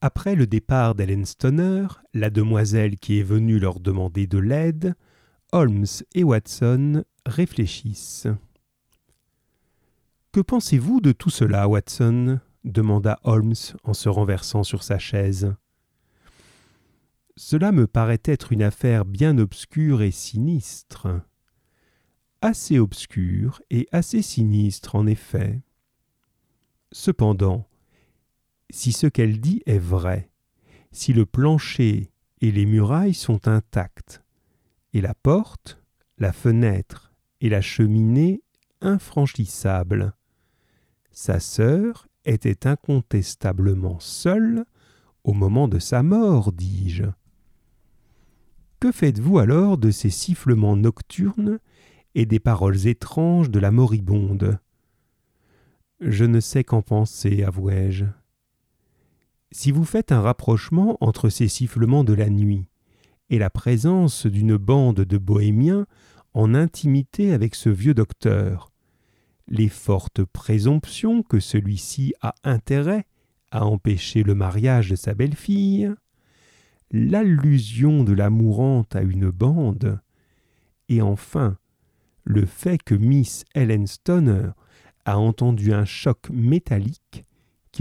Après le départ d'Helen Stoner, la demoiselle qui est venue leur demander de l'aide, Holmes et Watson réfléchissent. Que pensez-vous de tout cela, Watson? demanda Holmes en se renversant sur sa chaise. Cela me paraît être une affaire bien obscure et sinistre. Assez obscure et assez sinistre, en effet. Cependant, si ce qu'elle dit est vrai, si le plancher et les murailles sont intacts, et la porte, la fenêtre et la cheminée infranchissables, sa sœur était incontestablement seule au moment de sa mort, dis-je. Que faites-vous alors de ces sifflements nocturnes et des paroles étranges de la moribonde? Je ne sais qu'en penser, avouai-je. Si vous faites un rapprochement entre ces sifflements de la nuit et la présence d'une bande de bohémiens en intimité avec ce vieux docteur, les fortes présomptions que celui-ci a intérêt à empêcher le mariage de sa belle-fille, l'allusion de la mourante à une bande, et enfin le fait que Miss Helen Stoner a entendu un choc métallique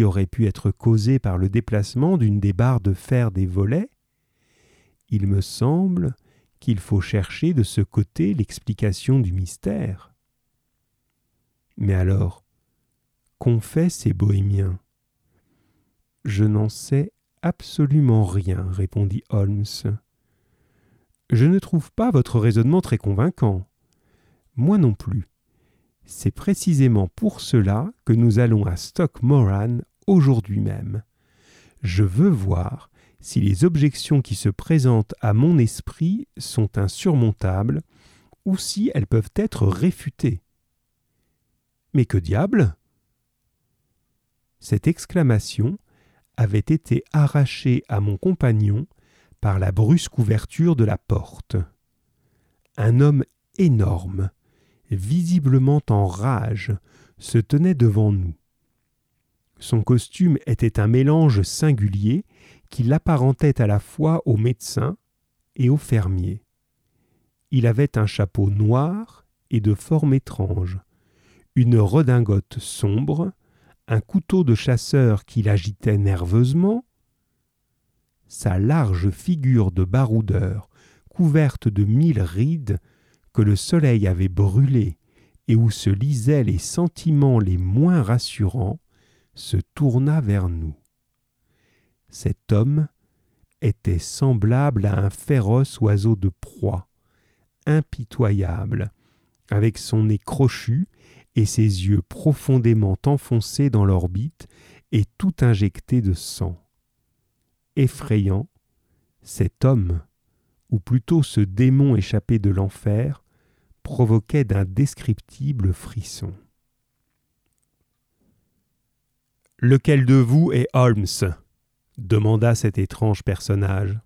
aurait pu être causé par le déplacement d'une des barres de fer des volets, il me semble qu'il faut chercher de ce côté l'explication du mystère. Mais alors, qu'ont fait ces bohémiens? Je n'en sais absolument rien, répondit Holmes. Je ne trouve pas votre raisonnement très convaincant. Moi non plus. C'est précisément pour cela que nous allons à Stock Moran aujourd'hui même. Je veux voir si les objections qui se présentent à mon esprit sont insurmontables ou si elles peuvent être réfutées. Mais que diable Cette exclamation avait été arrachée à mon compagnon par la brusque ouverture de la porte. Un homme énorme, visiblement en rage, se tenait devant nous. Son costume était un mélange singulier qui l'apparentait à la fois au médecin et au fermier. Il avait un chapeau noir et de forme étrange, une redingote sombre, un couteau de chasseur qu'il agitait nerveusement, sa large figure de baroudeur, couverte de mille rides le soleil avait brûlées et où se lisaient les sentiments les moins rassurants, se tourna vers nous. Cet homme était semblable à un féroce oiseau de proie, impitoyable, avec son nez crochu et ses yeux profondément enfoncés dans l'orbite et tout injectés de sang. Effrayant, cet homme, ou plutôt ce démon échappé de l'enfer, provoquait d'indescriptibles frissons. Lequel de vous est Holmes? demanda cet étrange personnage.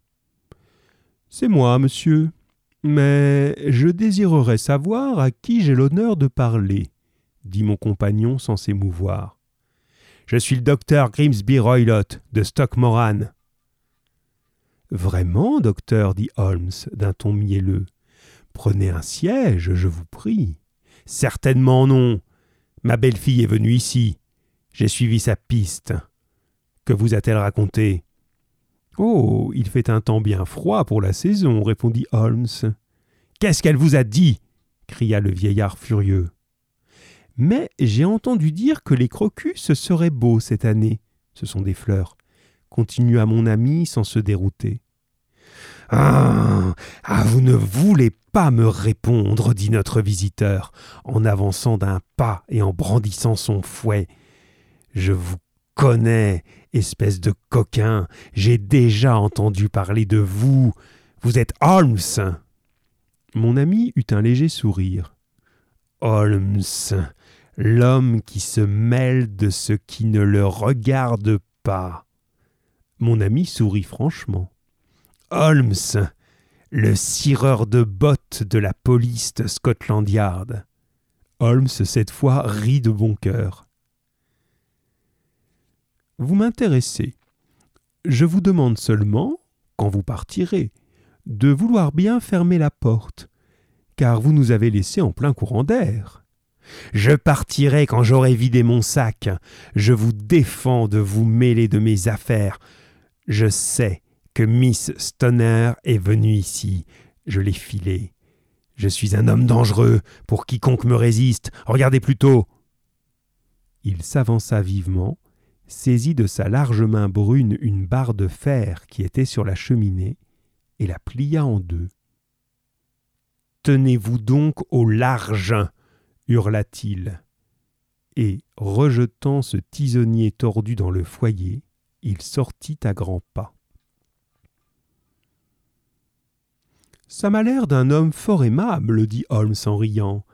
C'est moi, monsieur, mais je désirerais savoir à qui j'ai l'honneur de parler, dit mon compagnon sans s'émouvoir. Je suis le docteur Grimsby Roylott, de Stockmoran. Vraiment, docteur, dit Holmes d'un ton mielleux. Prenez un siège, je vous prie. Certainement non. Ma belle-fille est venue ici. J'ai suivi sa piste. Que vous a-t-elle raconté Oh, il fait un temps bien froid pour la saison, répondit Holmes. Qu'est-ce qu'elle vous a dit? cria le vieillard furieux. Mais j'ai entendu dire que les crocus seraient beaux cette année. Ce sont des fleurs, continua mon ami sans se dérouter. Ah, ah, vous ne voulez pas me répondre, dit notre visiteur, en avançant d'un pas et en brandissant son fouet. Je vous connais, espèce de coquin, j'ai déjà entendu parler de vous. Vous êtes Holmes. Mon ami eut un léger sourire. Holmes, l'homme qui se mêle de ce qui ne le regarde pas. Mon ami sourit franchement. Holmes, le cireur de bottes de la police de Scotland Yard. Holmes, cette fois, rit de bon cœur. Vous m'intéressez. Je vous demande seulement, quand vous partirez, de vouloir bien fermer la porte, car vous nous avez laissés en plein courant d'air. Je partirai quand j'aurai vidé mon sac. Je vous défends de vous mêler de mes affaires. Je sais que Miss Stoner est venue ici. Je l'ai filée. Je suis un homme dangereux pour quiconque me résiste. Regardez plutôt. Il s'avança vivement, saisit de sa large main brune une barre de fer qui était sur la cheminée, et la plia en deux. Tenez-vous donc au large hurla-t-il. Et, rejetant ce tisonnier tordu dans le foyer, il sortit à grands pas. Ça m'a l'air d'un homme fort aimable, dit Holmes en riant.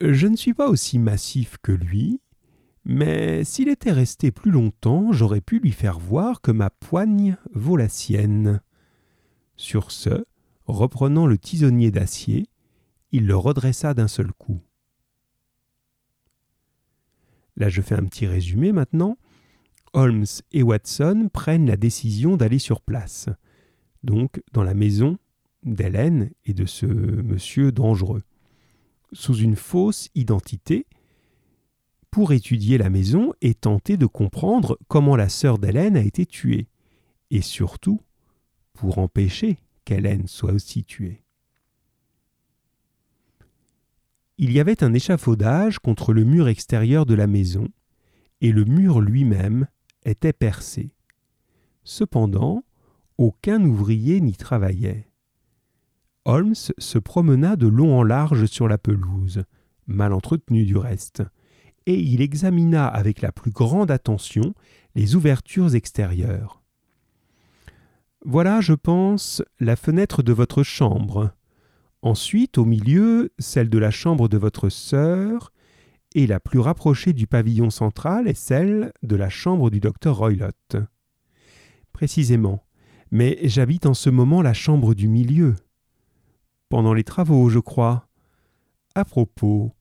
Je ne suis pas aussi massif que lui, mais s'il était resté plus longtemps, j'aurais pu lui faire voir que ma poigne vaut la sienne. Sur ce, reprenant le tisonnier d'acier, il le redressa d'un seul coup. Là, je fais un petit résumé maintenant. Holmes et Watson prennent la décision d'aller sur place, donc dans la maison d'Hélène et de ce monsieur dangereux, sous une fausse identité, pour étudier la maison et tenter de comprendre comment la sœur d'Hélène a été tuée, et surtout pour empêcher qu'Hélène soit aussi tuée. Il y avait un échafaudage contre le mur extérieur de la maison, et le mur lui-même était percé. Cependant, aucun ouvrier n'y travaillait. Holmes se promena de long en large sur la pelouse, mal entretenue du reste, et il examina avec la plus grande attention les ouvertures extérieures. Voilà, je pense, la fenêtre de votre chambre, Ensuite, au milieu, celle de la chambre de votre sœur, et la plus rapprochée du pavillon central est celle de la chambre du docteur Roylott. Précisément, mais j'habite en ce moment la chambre du milieu. Pendant les travaux, je crois. À propos,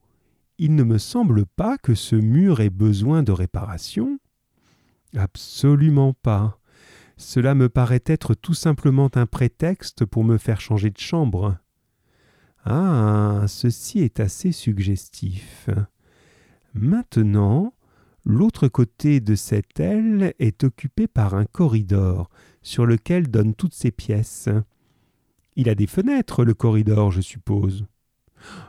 il ne me semble pas que ce mur ait besoin de réparation. Absolument pas. Cela me paraît être tout simplement un prétexte pour me faire changer de chambre. Ah, ceci est assez suggestif. Maintenant, l'autre côté de cette aile est occupé par un corridor sur lequel donnent toutes ces pièces. Il a des fenêtres, le corridor, je suppose.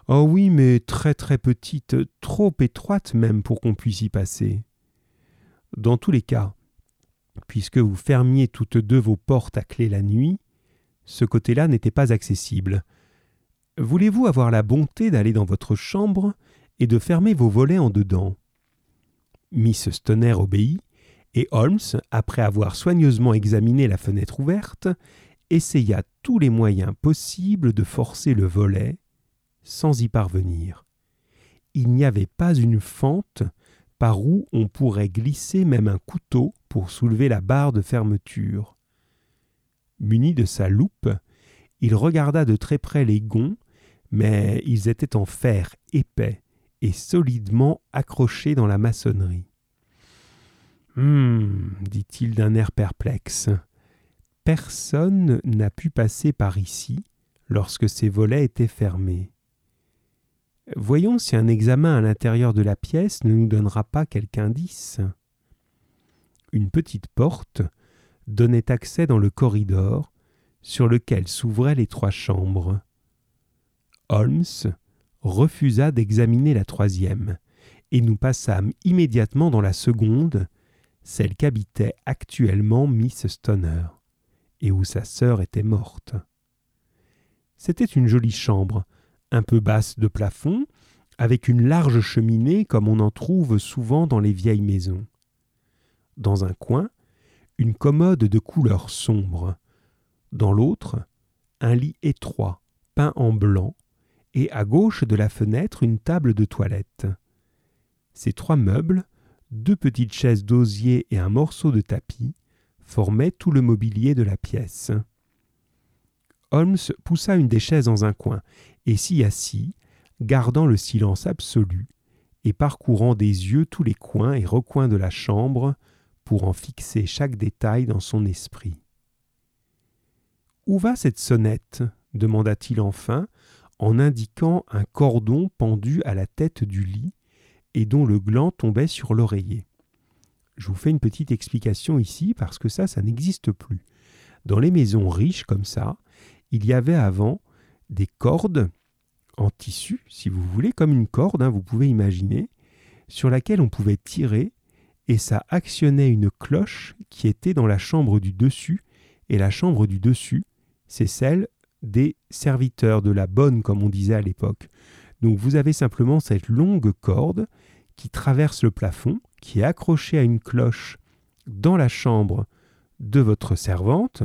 Oh oui, mais très très petites, trop étroites même pour qu'on puisse y passer. Dans tous les cas, puisque vous fermiez toutes deux vos portes à clé la nuit, ce côté-là n'était pas accessible, Voulez-vous avoir la bonté d'aller dans votre chambre et de fermer vos volets en dedans? Miss Stoner obéit, et Holmes, après avoir soigneusement examiné la fenêtre ouverte, essaya tous les moyens possibles de forcer le volet, sans y parvenir. Il n'y avait pas une fente par où on pourrait glisser même un couteau pour soulever la barre de fermeture. Muni de sa loupe, il regarda de très près les gonds, mais ils étaient en fer épais et solidement accrochés dans la maçonnerie. Hum, dit-il d'un air perplexe. Personne n'a pu passer par ici lorsque ces volets étaient fermés. Voyons si un examen à l'intérieur de la pièce ne nous donnera pas quelque indice. Une petite porte donnait accès dans le corridor sur lequel s'ouvraient les trois chambres. Holmes refusa d'examiner la troisième, et nous passâmes immédiatement dans la seconde, celle qu'habitait actuellement Miss Stoner, et où sa sœur était morte. C'était une jolie chambre, un peu basse de plafond, avec une large cheminée comme on en trouve souvent dans les vieilles maisons. Dans un coin, une commode de couleur sombre, dans l'autre, un lit étroit, peint en blanc, et à gauche de la fenêtre une table de toilette. Ces trois meubles, deux petites chaises d'osier et un morceau de tapis, formaient tout le mobilier de la pièce. Holmes poussa une des chaises dans un coin et s'y assit, gardant le silence absolu et parcourant des yeux tous les coins et recoins de la chambre pour en fixer chaque détail dans son esprit. Où va cette sonnette? demanda-t-il enfin, en indiquant un cordon pendu à la tête du lit et dont le gland tombait sur l'oreiller. Je vous fais une petite explication ici parce que ça, ça n'existe plus. Dans les maisons riches comme ça, il y avait avant des cordes en tissu, si vous voulez, comme une corde, hein, vous pouvez imaginer, sur laquelle on pouvait tirer et ça actionnait une cloche qui était dans la chambre du dessus. Et la chambre du dessus, c'est celle des serviteurs, de la bonne, comme on disait à l'époque. Donc vous avez simplement cette longue corde qui traverse le plafond, qui est accrochée à une cloche dans la chambre de votre servante.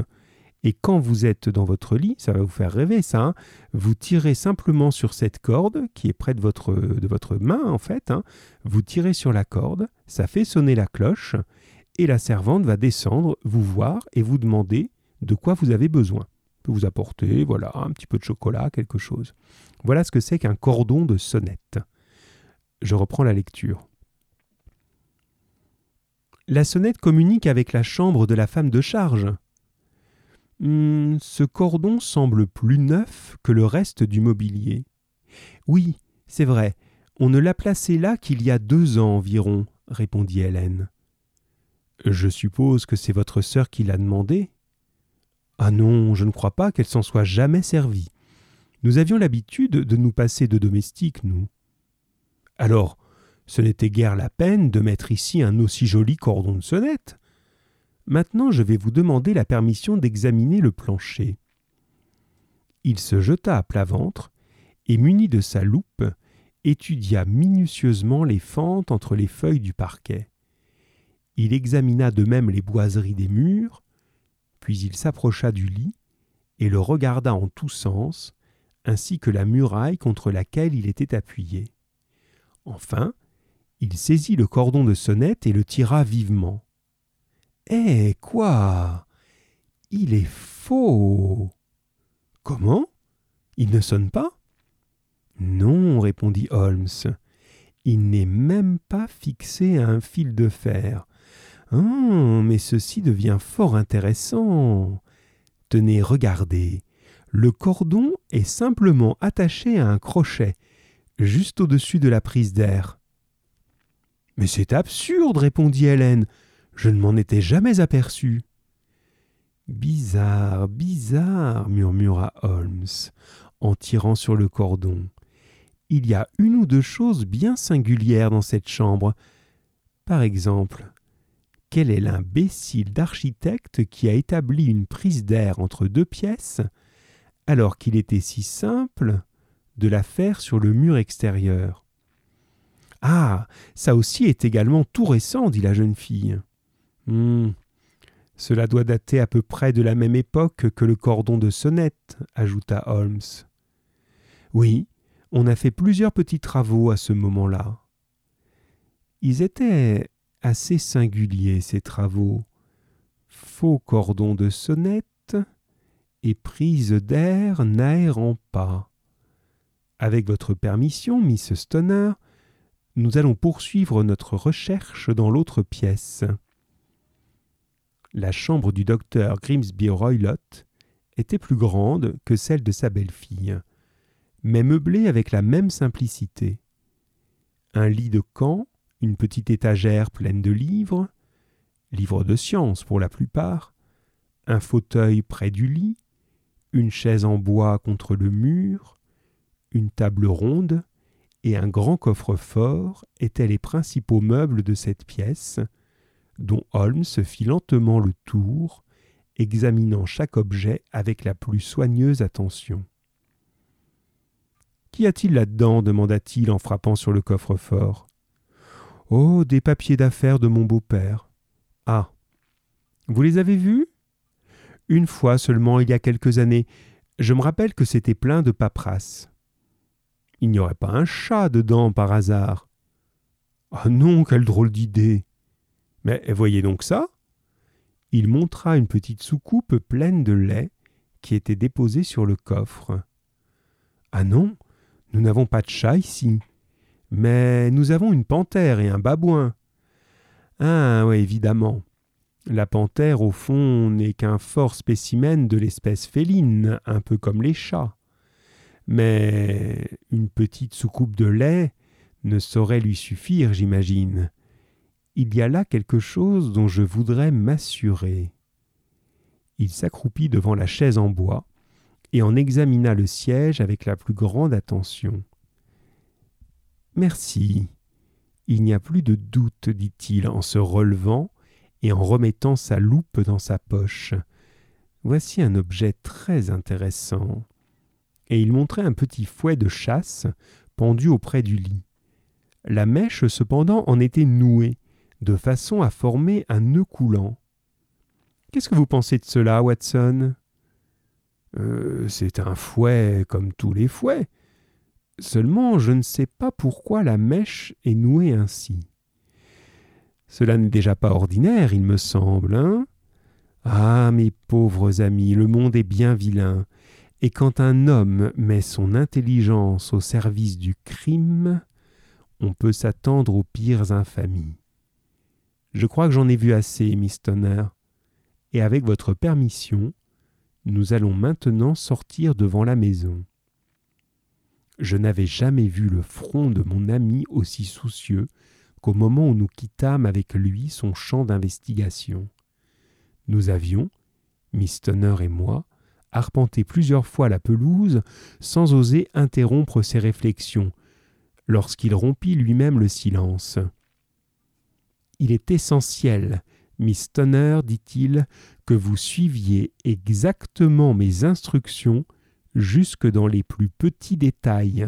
Et quand vous êtes dans votre lit, ça va vous faire rêver ça, hein, vous tirez simplement sur cette corde qui est près de votre, de votre main en fait, hein, vous tirez sur la corde, ça fait sonner la cloche, et la servante va descendre, vous voir et vous demander de quoi vous avez besoin. Vous apporter, voilà, un petit peu de chocolat, quelque chose. Voilà ce que c'est qu'un cordon de sonnette. Je reprends la lecture. La sonnette communique avec la chambre de la femme de charge. Hmm, ce cordon semble plus neuf que le reste du mobilier. Oui, c'est vrai, on ne l'a placé là qu'il y a deux ans environ, répondit Hélène. Je suppose que c'est votre sœur qui l'a demandé. Ah non, je ne crois pas qu'elle s'en soit jamais servie. Nous avions l'habitude de nous passer de domestiques, nous. Alors, ce n'était guère la peine de mettre ici un aussi joli cordon de sonnette. Maintenant je vais vous demander la permission d'examiner le plancher. Il se jeta à plat ventre, et muni de sa loupe, étudia minutieusement les fentes entre les feuilles du parquet. Il examina de même les boiseries des murs, puis il s'approcha du lit et le regarda en tous sens, ainsi que la muraille contre laquelle il était appuyé. Enfin, il saisit le cordon de sonnette et le tira vivement. Eh quoi Il est faux Comment? Il ne sonne pas Non, répondit Holmes. Il n'est même pas fixé à un fil de fer. Ah, mais ceci devient fort intéressant. Tenez, regardez. Le cordon est simplement attaché à un crochet, juste au-dessus de la prise d'air. Mais c'est absurde, répondit Hélène. Je ne m'en étais jamais aperçu. Bizarre, bizarre, murmura Holmes, en tirant sur le cordon. Il y a une ou deux choses bien singulières dans cette chambre. Par exemple, quel est l'imbécile d'architecte qui a établi une prise d'air entre deux pièces, alors qu'il était si simple de la faire sur le mur extérieur Ah, ça aussi est également tout récent, dit la jeune fille. Hum, cela doit dater à peu près de la même époque que le cordon de sonnette, ajouta Holmes. Oui, on a fait plusieurs petits travaux à ce moment-là. Ils étaient assez singuliers, ces travaux. Faux cordon de sonnette et prise d'air n'aérant pas. Avec votre permission, Miss Stoner, nous allons poursuivre notre recherche dans l'autre pièce. La chambre du docteur Grimsby Roylott était plus grande que celle de sa belle-fille, mais meublée avec la même simplicité. Un lit de camp, une petite étagère pleine de livres, livres de science pour la plupart, un fauteuil près du lit, une chaise en bois contre le mur, une table ronde et un grand coffre-fort étaient les principaux meubles de cette pièce, dont Holmes fit lentement le tour, examinant chaque objet avec la plus soigneuse attention. Qu'y a-t-il là-dedans? demanda-t-il en frappant sur le coffre-fort. Oh, des papiers d'affaires de mon beau-père. Ah. Vous les avez vus? Une fois seulement, il y a quelques années. Je me rappelle que c'était plein de paperasses. Il n'y aurait pas un chat dedans par hasard. Ah non, quelle drôle d'idée. Mais voyez donc ça Il montra une petite soucoupe pleine de lait qui était déposée sur le coffre. Ah non, nous n'avons pas de chat ici. Mais nous avons une panthère et un babouin. Ah oui, évidemment. La panthère, au fond, n'est qu'un fort spécimen de l'espèce féline, un peu comme les chats. Mais une petite soucoupe de lait ne saurait lui suffire, j'imagine. Il y a là quelque chose dont je voudrais m'assurer. Il s'accroupit devant la chaise en bois et en examina le siège avec la plus grande attention. Merci. Il n'y a plus de doute, dit-il en se relevant et en remettant sa loupe dans sa poche. Voici un objet très intéressant. Et il montrait un petit fouet de chasse pendu auprès du lit. La mèche cependant en était nouée, de façon à former un nœud coulant. Qu'est-ce que vous pensez de cela, Watson? Euh, C'est un fouet comme tous les fouets. Seulement je ne sais pas pourquoi la mèche est nouée ainsi. Cela n'est déjà pas ordinaire, il me semble, hein? Ah, mes pauvres amis, le monde est bien vilain, et quand un homme met son intelligence au service du crime, on peut s'attendre aux pires infamies. Je crois que j'en ai vu assez, Miss Tonner, et avec votre permission, nous allons maintenant sortir devant la maison. Je n'avais jamais vu le front de mon ami aussi soucieux qu'au moment où nous quittâmes avec lui son champ d'investigation. Nous avions, Miss Tonner et moi, arpenté plusieurs fois la pelouse sans oser interrompre ses réflexions, lorsqu'il rompit lui-même le silence. Il est essentiel, Miss Tonner, dit-il, que vous suiviez exactement mes instructions jusque dans les plus petits détails.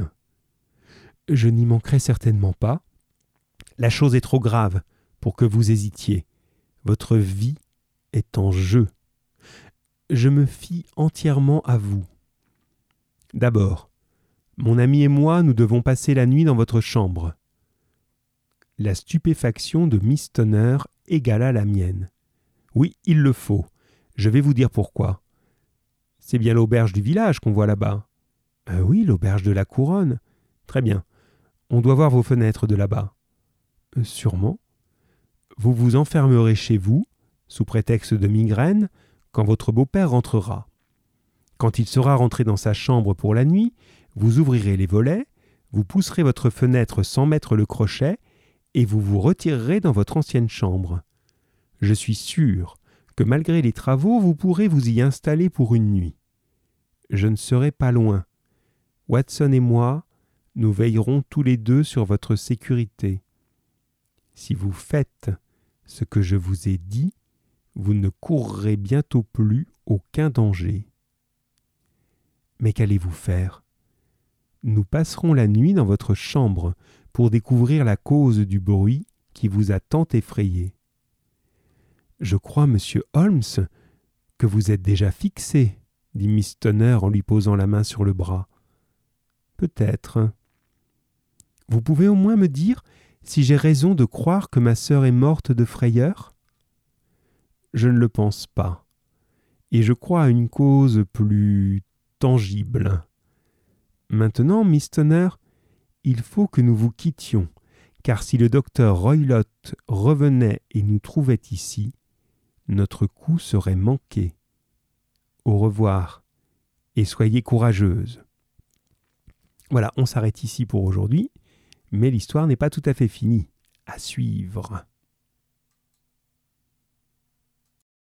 Je n'y manquerai certainement pas, la chose est trop grave pour que vous hésitiez. Votre vie est en jeu. Je me fie entièrement à vous. D'abord, mon ami et moi, nous devons passer la nuit dans votre chambre. La stupéfaction de Miss Tonner égala la mienne. Oui, il le faut. Je vais vous dire pourquoi. C'est bien l'auberge du village qu'on voit là-bas. Euh, oui, l'auberge de la couronne. Très bien. On doit voir vos fenêtres de là-bas. Euh, sûrement. Vous vous enfermerez chez vous, sous prétexte de migraine, quand votre beau-père rentrera. Quand il sera rentré dans sa chambre pour la nuit, vous ouvrirez les volets, vous pousserez votre fenêtre sans mettre le crochet, et vous vous retirerez dans votre ancienne chambre. Je suis sûr que malgré les travaux, vous pourrez vous y installer pour une nuit. Je ne serai pas loin. Watson et moi, nous veillerons tous les deux sur votre sécurité. Si vous faites ce que je vous ai dit, vous ne courrez bientôt plus aucun danger. Mais qu'allez-vous faire? Nous passerons la nuit dans votre chambre pour découvrir la cause du bruit qui vous a tant effrayé. Je crois, monsieur Holmes, que vous êtes déjà fixé, dit Miss Tonner en lui posant la main sur le bras. Peut-être. Vous pouvez au moins me dire si j'ai raison de croire que ma sœur est morte de frayeur? Je ne le pense pas, et je crois à une cause plus tangible. Maintenant, Miss Tonner, il faut que nous vous quittions, car si le docteur Roylott revenait et nous trouvait ici, notre coup serait manqué. Au revoir, et soyez courageuse. Voilà, on s'arrête ici pour aujourd'hui mais l'histoire n'est pas tout à fait finie. À suivre.